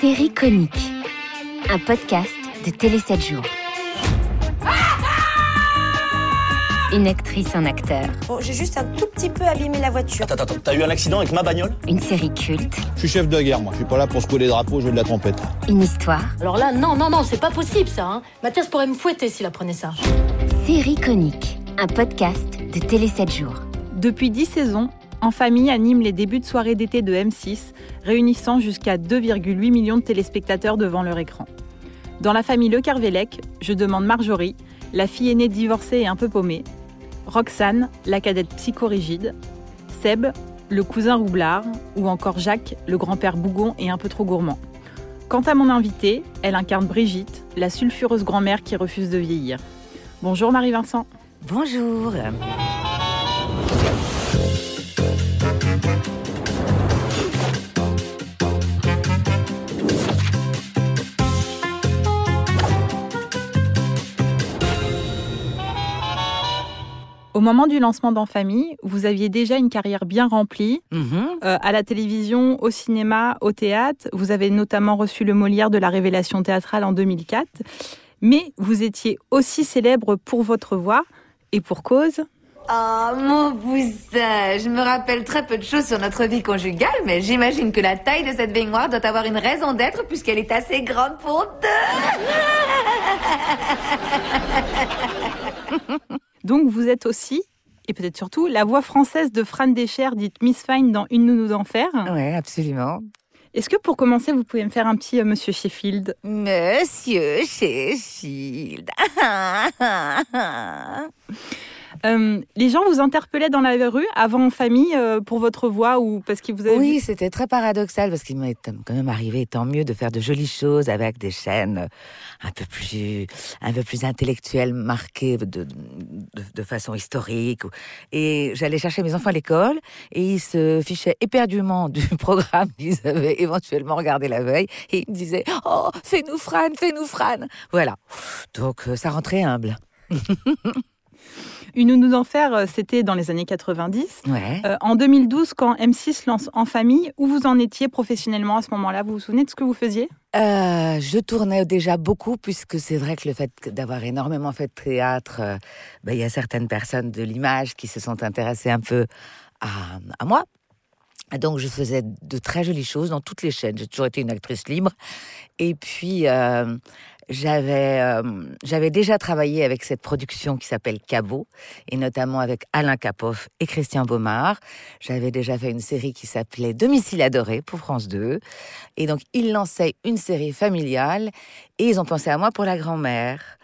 Série conique. Un podcast de Télé 7 jours. Une actrice, un acteur. Bon, j'ai juste un tout petit peu abîmé la voiture. Attends, attends, t'as eu un accident avec ma bagnole? Une série culte. Je suis chef de guerre, moi. Je suis pas là pour secouer les drapeaux, jouer de la trompette. Une histoire. Alors là, non, non, non, c'est pas possible ça. Hein. Mathias pourrait me fouetter s'il apprenait ça. Série conique. Un podcast de Télé 7 jours. Depuis 10 saisons, En famille anime les débuts de soirée d'été de M6, réunissant jusqu'à 2,8 millions de téléspectateurs devant leur écran. Dans la famille Le Carvélec, je demande Marjorie, la fille aînée divorcée et un peu paumée, Roxane, la cadette psychorigide, Seb, le cousin roublard, ou encore Jacques, le grand-père bougon et un peu trop gourmand. Quant à mon invitée, elle incarne Brigitte, la sulfureuse grand-mère qui refuse de vieillir. Bonjour Marie-Vincent. Bonjour. Au moment du lancement d'En Famille, vous aviez déjà une carrière bien remplie. Mhm. Euh, à la télévision, au cinéma, au théâtre. Vous avez notamment reçu le Molière de la Révélation théâtrale en 2004. Mais vous étiez aussi célèbre pour votre voix et pour cause. Oh, mon poussin, je me rappelle très peu de choses sur notre vie conjugale, mais j'imagine que la taille de cette baignoire doit avoir une raison d'être puisqu'elle est assez grande pour deux. Donc vous êtes aussi, et peut-être surtout, la voix française de Fran Deschères, dite Miss Fine dans Une nounou d'enfer. Oui, absolument. Est-ce que pour commencer, vous pouvez me faire un petit euh, Monsieur Sheffield? Monsieur Sheffield. Euh, les gens vous interpellaient dans la rue avant en famille euh, pour votre voix ou parce qu'ils vous avaient Oui, c'était très paradoxal parce qu'il m'est quand même arrivé, tant mieux, de faire de jolies choses avec des chaînes un peu plus, un peu plus intellectuelles, marquées de, de, de façon historique. Et j'allais chercher mes enfants à l'école et ils se fichaient éperdument du programme qu'ils avaient éventuellement regardé la veille et ils me disaient Oh, fais-nous Fran, fais-nous Fran. Voilà. Donc euh, ça rentrait humble. Une nounou d'enfer, euh, c'était dans les années 90. Ouais. Euh, en 2012, quand M6 lance En famille, où vous en étiez professionnellement à ce moment-là? Vous vous souvenez de ce que vous faisiez? Euh, je tournais déjà beaucoup puisque c'est vrai que le fait d'avoir énormément fait de théâtre, euh, ben, il y a certaines personnes de l'image qui se sont intéressées un peu à, à moi. Donc je faisais de très jolies choses dans toutes les chaînes. J'ai toujours été une actrice libre. Et puis euh, j'avais euh, j'avais déjà travaillé avec cette production qui s'appelle Cabot et notamment avec Alain Capoff et Christian Baumard. J'avais déjà fait une série qui s'appelait Domicile adoré pour France 2. Et donc, ils lançaient une série familiale et ils ont pensé à moi pour la grand-mère.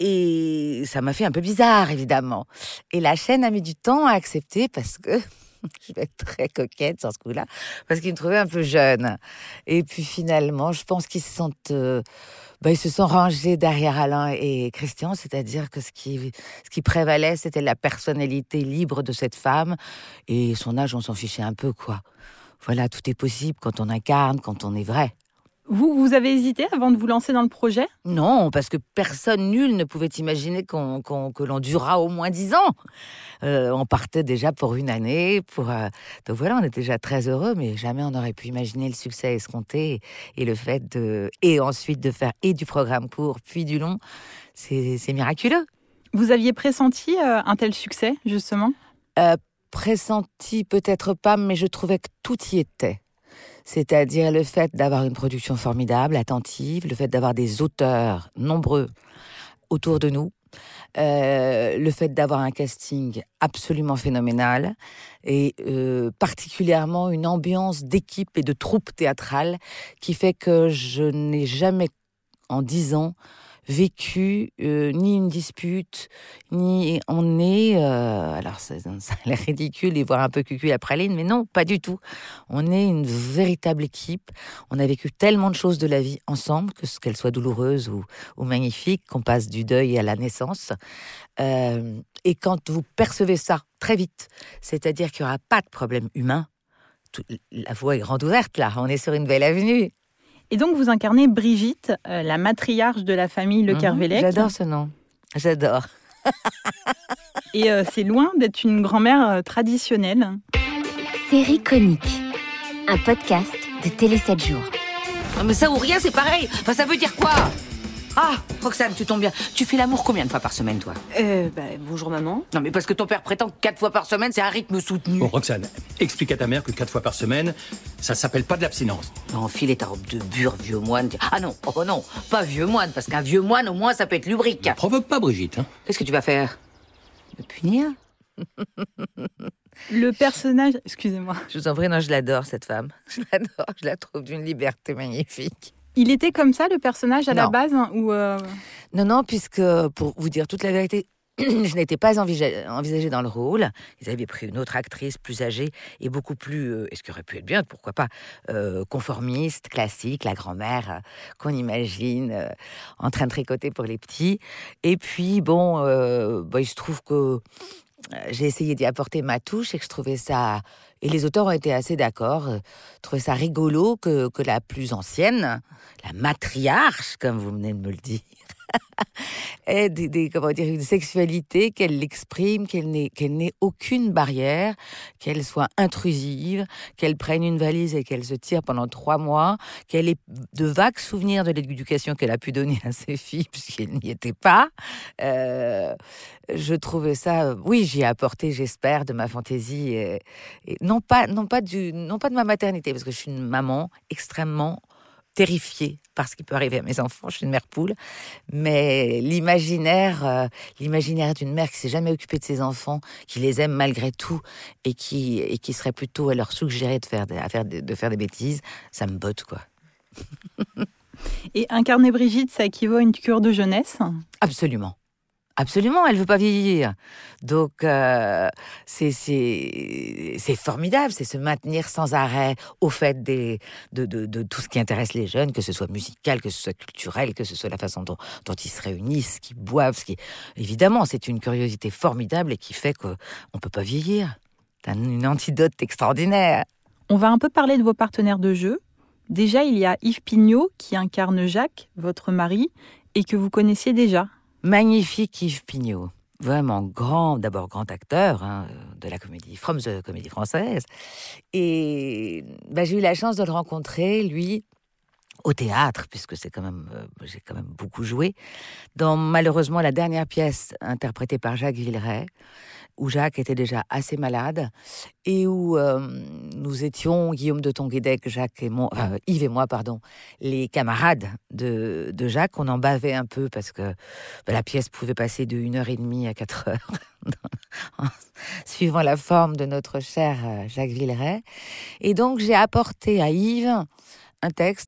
Et ça m'a fait un peu bizarre, évidemment. Et la chaîne a mis du temps à accepter parce que je vais être très coquette sur ce coup-là, parce qu'ils me trouvaient un peu jeune. Et puis finalement, je pense qu'ils se sont, euh, ben, ils se sont rangés derrière Alain et Christian, c'est-à-dire que ce qui, ce qui prévalait, c'était la personnalité libre de cette femme et son âge, on s'en fichait un peu, quoi. Voilà, tout est possible quand on incarne, quand on est vrai. Vous, vous avez hésité avant de vous lancer dans le projet? Non, parce que personne, nul, ne pouvait imaginer qu'on, qu'on- que l'on durera au moins dix ans. Euh, on partait déjà pour une année, pour euh, donc voilà, on était déjà très heureux, mais jamais on n'aurait pu imaginer le succès escompté et le fait de et ensuite de faire et du programme court puis du long, c'est, c'est miraculeux. Vous aviez pressenti euh, un tel succès, justement? Pressenti peut-être pas, mais je trouvais que tout y était. C'est-à-dire le fait d'avoir une production formidable, attentive, le fait d'avoir des auteurs nombreux autour de nous, euh, le fait d'avoir un casting absolument phénoménal et euh, particulièrement une ambiance d'équipe et de troupe théâtrale qui fait que je n'ai jamais, en dix ans, vécu euh, ni une dispute, ni on est. euh, alors ça, ça a l'air ridicule et voire un peu cucu à praline, mais non, pas du tout. On est une véritable équipe. On a vécu tellement de choses de la vie ensemble, que qu'elles soient douloureuses ou, ou magnifiques, qu'on passe du deuil à la naissance. Euh, et quand vous percevez ça très vite, c'est-à-dire qu'il n'y aura pas de problème humain, la voie est grande ouverte là. On est sur une belle avenue. Et donc, vous incarnez Brigitte, euh, la matriarche de la famille Le Mhm, Kervelec. J'adore ce nom. J'adore. Et euh, c'est loin d'être une grand-mère euh, traditionnelle. Série conique. Un podcast de Télé 7 jours. Ah, Mais ça ou rien, c'est pareil. Enfin, ça veut dire quoi? Ah, Roxane, tu tombes bien. Tu fais l'amour combien de fois par semaine, toi Euh, bah, bonjour maman. Non, mais parce que ton père prétend que quatre fois par semaine, c'est un rythme soutenu. Bon, Roxane, explique à ta mère que quatre fois par semaine, ça s'appelle pas de l'abstinence. Enfile ta robe de bure, vieux moine. Ah non, oh non, pas vieux moine, parce qu'un vieux moine, au moins, ça peut être lubrique. Ne provoque pas, Brigitte. Hein. Qu'est-ce que tu vas faire? Me punir? Le personnage. Excusez-moi. Je vous en prie, non, je l'adore, cette femme. Je l'adore, je la trouve d'une liberté magnifique. Il était comme ça, le personnage, à la base hein, ou euh, Non, non, puisque, pour vous dire toute la vérité, je n'étais pas envisagée, dans le rôle. Ils avaient pris une autre actrice plus âgée et beaucoup plus, euh, et ce qui aurait pu être bien, pourquoi pas, euh, conformiste, classique, la grand-mère euh, qu'on imagine en train de tricoter pour les petits. Et puis, bon, bah, il se trouve que j'ai essayé d'y apporter ma touche et que je trouvais ça. Et les auteurs ont été assez d'accord, euh, trouvaient ça rigolo que, que la plus ancienne, la matriarche, comme vous venez de me le dire, ait des, des- comment dire, une sexualité, qu'elle l'exprime, qu'elle n'ait aucune barrière, qu'elle soit intrusive, qu'elle prenne une valise et qu'elle se tire pendant trois mois, qu'elle ait de vagues souvenirs de l'éducation qu'elle a pu donner à ses filles, puisqu'elle n'y était pas. Euh, je trouvais ça, oui, j'y ai apporté, j'espère, de ma fantaisie, et, et non pas, non pas du, non pas de ma maternité, parce que je suis une maman extrêmement terrifiée par ce qui peut arriver à mes enfants. Je suis une mère poule, mais l'imaginaire, euh, l'imaginaire d'une mère qui s'est jamais occupée de ses enfants, qui les aime malgré tout, et qui, et qui serait plutôt à leur suggérer de faire, des- à faire de faire des bêtises, ça me botte quoi. Et incarner Brigitte, ça équivaut à une cure de jeunesse? Absolument. Absolument, elle veut pas vieillir. Donc, euh, c'est c'est formidable, c'est se maintenir sans arrêt au fait de, de, de tout ce qui intéresse les jeunes, que ce soit musical, que ce soit culturel, que ce soit la façon dont, dont ils se réunissent, qu'ils boivent. Ce qui... Évidemment, c'est une curiosité formidable et qui fait qu'on ne peut pas vieillir. C'est un- une antidote extraordinaire. On va un peu parler de vos partenaires de jeu. Déjà, il y a Yves Pignot qui incarne Jacques, votre mari, et que vous connaissiez déjà. Magnifique Yves Pignot. Vraiment grand, d'abord grand acteur hein, de la comédie, from the comédie française. Et bah, j'ai eu la chance de le rencontrer, lui, au théâtre, puisque c'est quand même, euh, j'ai quand même beaucoup joué, dans malheureusement la dernière pièce interprétée par Jacques Villeray, où Jacques était déjà assez malade et où euh, nous étions, Guillaume de Tonguédec, Jacques et moi, euh, Yves et moi, pardon, les camarades de, Jacques. On en bavait un peu parce que bah, la pièce pouvait passer de 1h30 à 4 heures, en- suivant la forme de notre cher euh, Jacques Villeray. Et donc j'ai apporté à Yves un texte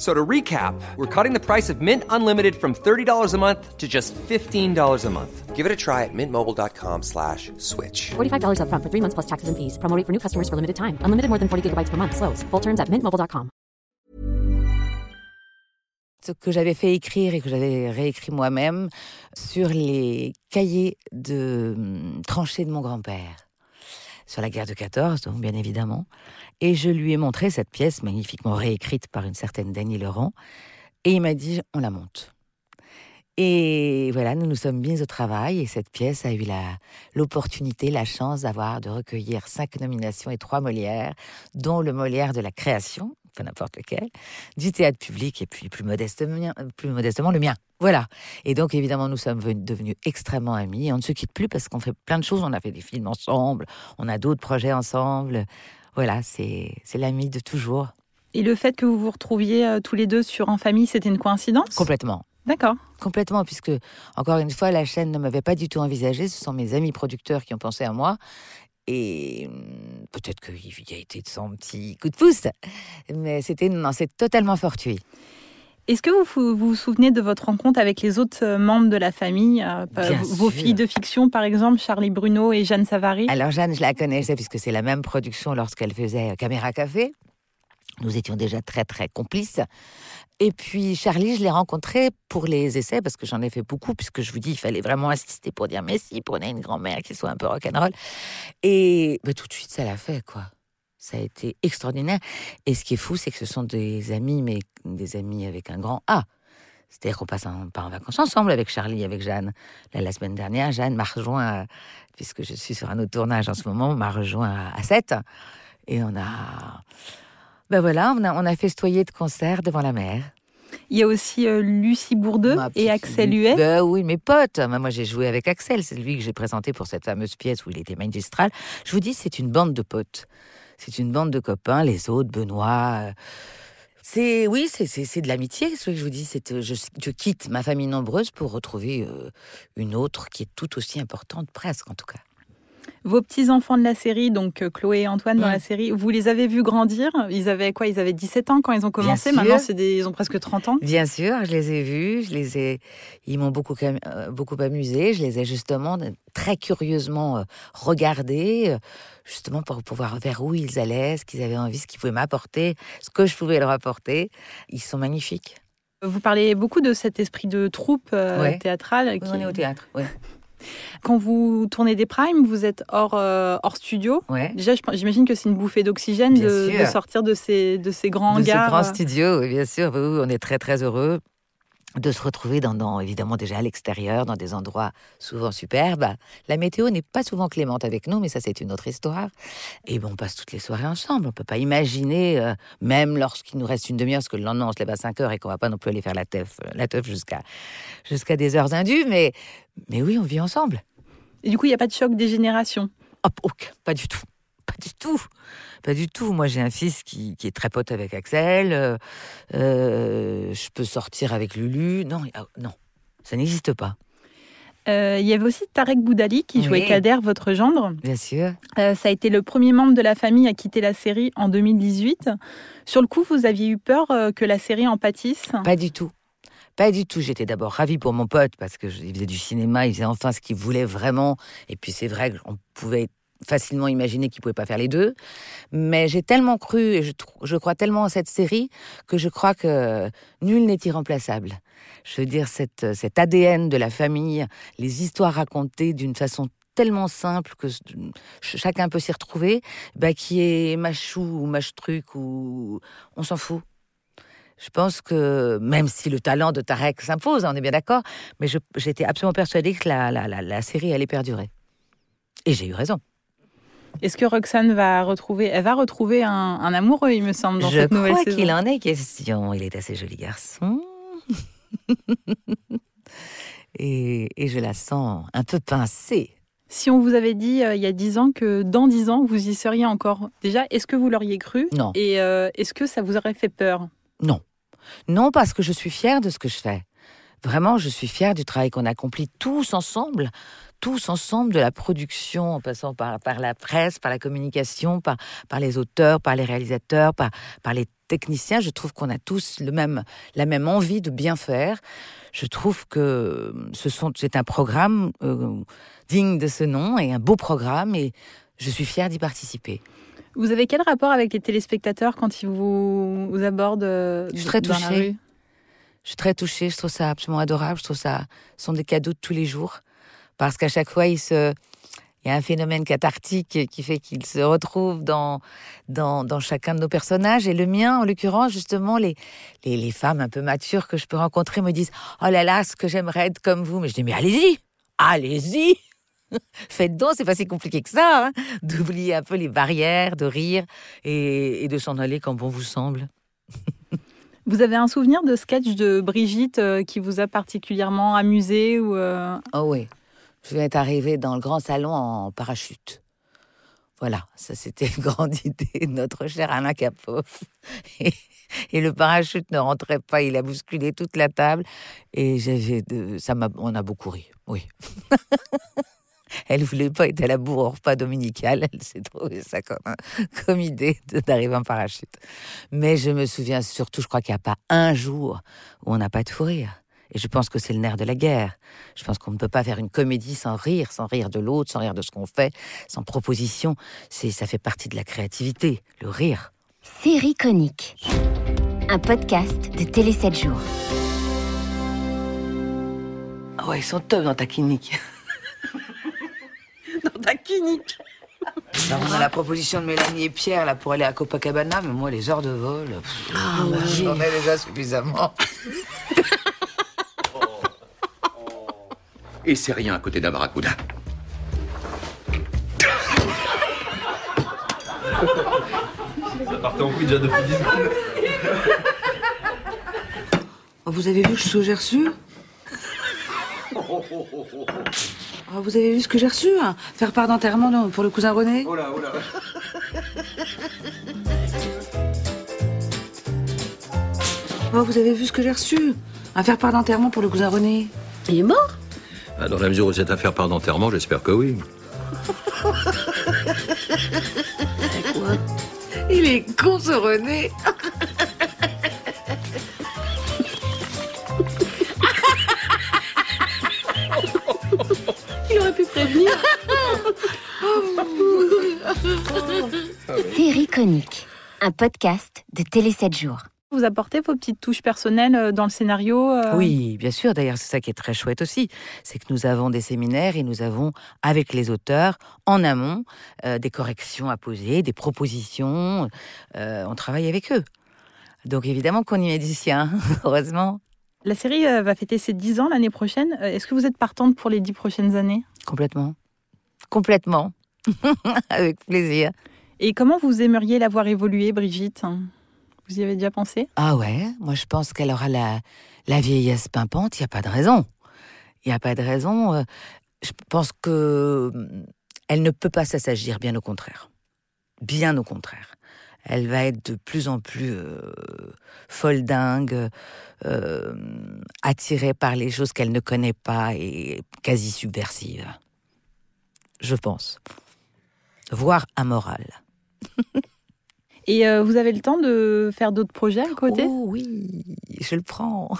F- So to recap, we're cutting the price of Mint Unlimited from $30 a month to just $15 a month. Give it a try at mintmobile.com slash switch. $45 upfront for three months plus taxes and fees. Promo rate for new customers for limited time. Unlimited more than 40 gigabytes per month. Slows. Full terms at mintmobile.com. ce que j'avais fait écrire et que j'avais réécrit moi-même sur les cahiers de hum, tranchées de mon grand-père, sur la guerre de 14, donc bien évidemment. Et je lui ai montré cette pièce magnifiquement réécrite par une certaine Dany Laurent, et il m'a dit on la monte. Et voilà, nous nous sommes mis au travail et cette pièce a eu la- l'opportunité, la chance d'avoir, de recueillir cinq nominations et trois Molières, dont le Molière de la création, pas n'importe lequel, du théâtre public et puis plus modestement, plus modestement le mien. Voilà. Et donc évidemment nous sommes venus- devenus extrêmement amis. Et on ne se quitte plus parce qu'on fait plein de choses. On a fait des films ensemble, on a d'autres projets ensemble. Voilà, c'est c'est l'ami de toujours. Et le fait que vous vous retrouviez euh, tous les deux sur En famille, c'était une coïncidence? Complètement. D'accord. Complètement, puisque, encore une fois, la chaîne ne m'avait pas du tout envisagé. Ce sont mes amis producteurs qui ont pensé à moi. Et hum, peut-être qu'il y a été de son petit coup de pouce. Mais c'était non, c'est totalement fortuit. Est-ce que vous vous vous souvenez de votre rencontre avec les autres euh, membres de la famille euh, Bien Vos sûr. filles de fiction, par exemple, Charlie Bruno et Jeanne Savary? Alors Jeanne, je la connaissais puisque c'est la même production lorsqu'elle faisait Caméra Café. Nous étions déjà très très complices. Et puis Charlie, je l'ai rencontré pour les essais parce que j'en ai fait beaucoup puisque je vous dis, il fallait vraiment insister pour dire mais si, prenez une grand-mère qui soit un peu rock'n'roll. Et tout de suite, ça l'a fait quoi. Ça a été extraordinaire. Et ce qui est fou, c'est que ce sont des amis, mais des amis avec un grand A. C'est-à-dire qu'on passe en, part en vacances ensemble avec Charlie, avec Jeanne. Là, la semaine dernière, Jeanne m'a rejoint, puisque je suis sur un autre tournage en ce moment, m'a rejoint à 7. Et on a. Ben voilà, on a, on a festoyé de concert devant la mer. Il y a aussi euh, Lucie Bourdeux et Axel Huet. Ben oui, mes potes. Moi, j'ai joué avec Axel. C'est lui que j'ai présenté pour cette fameuse pièce où il était magistral. Je vous dis, c'est une bande de potes. C'est une bande de copains. Les autres, Benoît. euh, C'est oui, c'est de l'amitié. Ce que je vous dis, c'est euh, je, je quitte ma famille nombreuse pour retrouver euh, une autre qui est tout aussi importante, presque en tout cas. Vos petits-enfants de la série, donc euh, Chloé et Antoine dans Mm. la série, vous les avez vus grandir? Ils avaient quoi? Ils avaient 17 ans quand ils ont commencé. Maintenant, c'est des... ils ont presque 30 ans. Bien sûr, je les ai vus, je les ai, ils m'ont beaucoup, euh, beaucoup amusé. Je les ai justement euh, très curieusement regardés, justement pour pouvoir vers où ils allaient, ce qu'ils avaient envie, ce qu'ils pouvaient m'apporter, ce que je pouvais leur apporter. Ils sont magnifiques. Vous parlez beaucoup de cet esprit de troupe Ouais. théâtrale. Oui, qui- on est au théâtre. Oui. Quand vous tournez des primes, vous êtes hors, euh, hors studio. Ouais. Déjà, j'imagine que c'est une bouffée d'oxygène de, de sortir de ces, de ces grands de hangars. grand studio, oui, bien sûr. Oui, on est très très heureux de se retrouver dans, dans, évidemment déjà à l'extérieur, dans des endroits souvent superbes. La météo n'est pas souvent clémente avec nous, mais ça c'est une autre histoire. Et bon, on passe toutes les soirées ensemble. On peut pas imaginer, euh, même lorsqu'il nous reste une demi-heure, parce que le lendemain on se lève à 5 heures et qu'on va pas non plus aller faire la teuf, euh, la teuf jusqu'à jusqu'à des heures indues, mais mais oui, on vit ensemble. Et du coup, il n'y a pas de choc des générations? Hop, aucun, pas du tout. Pas du tout. Pas du tout. Moi, j'ai un fils qui, qui est très pote avec Axel. euh, euh, je peux sortir avec Lulu. Non, non, ça n'existe pas. Euh, il y avait aussi Tarek Boudali qui jouait Oui. Kader, votre gendre. Bien sûr. Euh, ça a été le premier membre de la famille à quitter la série en 2018. Sur le coup, vous aviez eu peur que la série en pâtisse? Pas du tout. Pas du tout. J'étais d'abord ravie pour mon pote parce que je- il faisait du cinéma, il faisait enfin ce qu'il voulait vraiment. Et puis c'est vrai qu'on pouvait facilement imaginer qu'il pouvait pas faire les deux. Mais j'ai tellement cru et je, je crois tellement en cette série que je crois que nul n'est irremplaçable. Je veux dire, cette, cet ADN de la famille, les histoires racontées d'une façon tellement simple que ch- chacun peut s'y retrouver, bah, qui est machou ou mach-truc ou on s'en fout. Je pense que même si le talent de Tarek s'impose, on est bien d'accord, mais j'étais absolument persuadée que la, la, la série allait perdurer. Et j'ai eu raison. Est-ce que Roxane va retrouver, elle va retrouver un, un amoureux, il me semble, dans je cette nouvelle crois qu'il en est question. Il est assez joli garçon. et, et je la sens un peu pincée. Si on vous avait dit euh, il y a 10 ans que dans 10 ans, vous y seriez encore, déjà, est-ce que vous l'auriez cru Non. Et euh, est-ce que ça vous aurait fait peur? Non. Non, parce que je suis fière de ce que je fais. Vraiment, je suis fière du travail qu'on accomplit tous ensemble, tous ensemble, de la production, en passant par, par la presse, par la communication, par, par les auteurs, par les réalisateurs, par, par les techniciens. Je trouve qu'on a tous le même, la même envie de bien faire. Je trouve que ce sont, c'est un programme euh, digne de ce nom et un beau programme et je suis fière d'y participer. Vous avez quel rapport avec les téléspectateurs quand ils vous, vous abordent euh, Je suis très touchée. Je suis très touchée, je trouve ça absolument adorable, je trouve ça ce sont des cadeaux de tous les jours parce qu'à chaque fois il se il y a un phénomène cathartique qui fait qu'ils se retrouvent dans, dans, dans chacun de nos personnages. Et le mien, en l'occurrence, justement, les, les, les femmes un peu matures que je peux rencontrer me disent Oh là là, ce que j'aimerais être comme vous. Mais je dis Mais allez-y Allez-y Faites donc, c'est pas si compliqué que ça, hein, d'oublier un peu les barrières, de rire et, et de s'en aller quand bon vous semble. Vous avez un souvenir de sketch de Brigitte euh, qui vous a particulièrement amusé ou euh, Oh oui. Je viens d'arriver dans le grand salon en parachute. Voilà, ça c'était une grande idée de notre cher Alain Capov. Et, le parachute ne rentrait pas, il a bousculé toute la table. Et ça m'a, on a beaucoup ri, oui. Elle voulait pas être à la bourre au repas dominical. Elle s'est trouvée ça comme, comme idée d'arriver en parachute. Mais je me souviens surtout, je crois qu'il n'y a pas un jour où on n'a pas de fou rire. Et je pense que c'est le nerf de la guerre. Je pense qu'on ne peut pas faire une comédie sans rire, sans rire de l'autre, sans rire de ce qu'on fait, sans proposition. C'est, ça fait partie de la créativité, le rire. Série conique. Un podcast de Télé 7 jours. Ah ouais, ils sont top dans ta clinique. Dans ta clinique. Alors, on a la proposition de Mélanie et Pierre là pour aller à Copacabana, mais moi les heures de vol, pff, j'en ai déjà suffisamment. Et c'est rien à côté d'un barracuda. Ça partait en couille déjà depuis 10 minutes. Oh, vous avez vu ce que j'ai reçu? Oh, Vous avez vu ce que j'ai reçu hein? Faire part d'enterrement pour le cousin René? Oh là, oh là. Oh, vous avez vu ce que j'ai reçu? Un faire part d'enterrement pour le cousin René? Il est mort? Dans la mesure où cette affaire part d'enterrement, j'espère que oui. Il est con ce René Il aurait pu prévenir. Série conique. Un podcast de Télé 7 jours. Vous apportez vos petites touches personnelles euh, dans le scénario euh, Oui, bien sûr. D'ailleurs, c'est ça qui est très chouette aussi. C'est que nous avons des séminaires et nous avons, avec les auteurs, en amont, euh, des corrections à poser, des propositions. Euh, on travaille avec eux. Donc évidemment qu'on y est d'ici, hein, heureusement. La série va fêter ses 10 ans l'année prochaine. Est-ce que vous êtes partante pour les 10 prochaines années? Complètement. Complètement. avec plaisir. Et comment vous aimeriez la voir évoluer, Brigitte? Vous y avez déjà pensé? Ah ouais, moi je pense qu'elle aura la, la vieillesse pimpante, il n'y a pas de raison. Il n'y a pas de raison. euh, Je pense que hum, elle ne peut pas s'assagir, bien au contraire. Bien au contraire. Elle va être de plus en plus euh, folle dingue, euh, attirée par les choses qu'elle ne connaît pas et quasi subversive. Je pense. Voire amorale. Et euh, vous avez le temps de faire d'autres projets à côté? Oh oui, je le prends.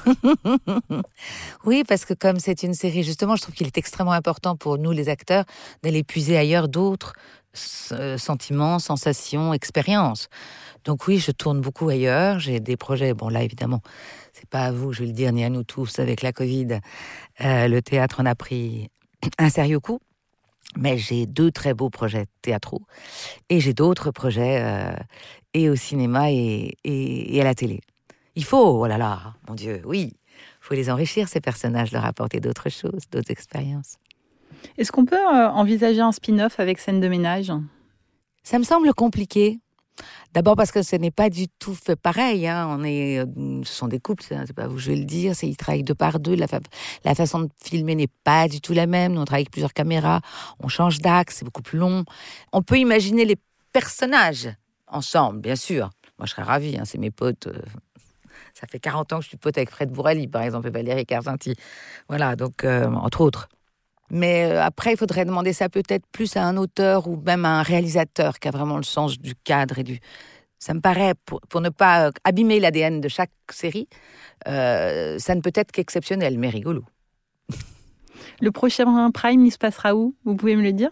oui, parce que comme c'est une série, justement, je trouve qu'il est extrêmement important pour nous, les acteurs, d'aller puiser ailleurs d'autres euh, sentiments, sensations, expériences. Donc oui, je tourne beaucoup ailleurs. J'ai des projets. Bon, là, évidemment, c'est pas à vous, je vais le dire, ni à nous tous avec la Covid. Euh, le théâtre en a pris un sérieux coup. Mais j'ai deux très beaux projets théâtraux et j'ai d'autres projets et au cinéma et, et- et à la télé. Il faut, oh là là, mon Dieu, oui, il faut les enrichir, ces personnages, leur apporter d'autres choses, d'autres expériences. Est-ce qu'on peut euh, envisager un spin-off avec scène de ménage? Ça me semble compliqué. D'abord parce que ce n'est pas du tout fait pareil. hein. On est, euh, ce sont des couples, c'est c'est pas vous, je vais le dire. Ils travaillent deux par deux. La, fa- la façon de filmer n'est pas du tout la même. Nous, on travaille avec plusieurs caméras. On change d'axe, c'est beaucoup plus long. On peut imaginer les personnages ensemble, bien sûr. Moi, je serais ravie. hein, c'est mes potes. euh, Ça fait 40 ans que je suis pote avec Fred Bourali, par exemple, et Valérie Carcenti. Voilà, donc, euh, entre autres. Mais euh, après, il faudrait demander ça peut-être plus à un auteur ou même à un réalisateur qui a vraiment le sens du cadre et du. Ça me paraît, pour, ne pas abîmer l'ADN de chaque série, ça ne peut être qu'exceptionnel, mais rigolo. Le prochain Prime, il se passera où? Vous pouvez me le dire?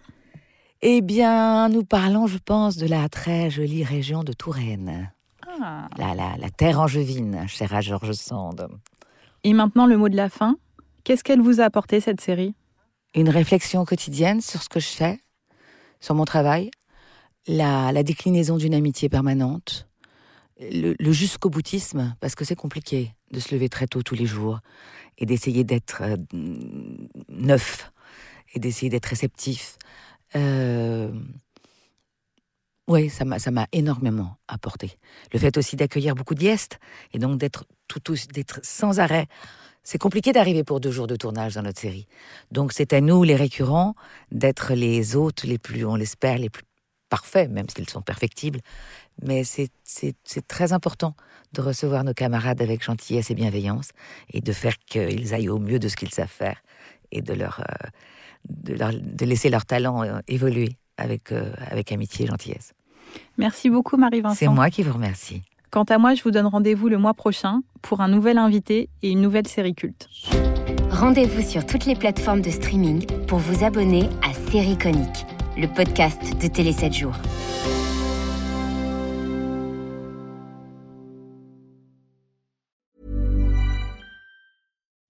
Eh bien, nous parlons, je pense, de la très jolie région de Touraine. Ah. La, la, la terre angevine, chère à Georges Sand. Et maintenant, le mot de la fin. Qu'est-ce qu'elle vous a apporté, cette série? Une réflexion quotidienne sur ce que je fais, sur mon travail, la, la déclinaison d'une amitié permanente, le, le jusqu'au boutisme, parce que c'est compliqué de se lever très tôt tous les jours et d'essayer d'être euh, neuf et d'essayer d'être réceptif. Euh, oui, ça m'a énormément apporté. Le fait aussi d'accueillir beaucoup de guests et donc d'être tout d'être sans arrêt. C'est compliqué d'arriver pour deux jours de tournage dans notre série. Donc c'est à nous, les récurrents, d'être les hôtes les plus, on l'espère, les plus parfaits, même s'ils sont perfectibles. Mais c'est très important de recevoir nos camarades avec gentillesse et bienveillance et de faire qu'ils aillent au mieux de ce qu'ils savent faire et de leur, euh, de, leur de, laisser leur talent euh, évoluer avec, euh, avec amitié et gentillesse. Merci beaucoup Marie-Vincent. C'est moi qui vous remercie. Quant à moi, je vous donne rendez-vous le mois prochain pour un nouvel invité et une nouvelle série culte. Rendez-vous sur toutes les plateformes de streaming pour vous abonner à Série Conique, le podcast de Télé 7 jours.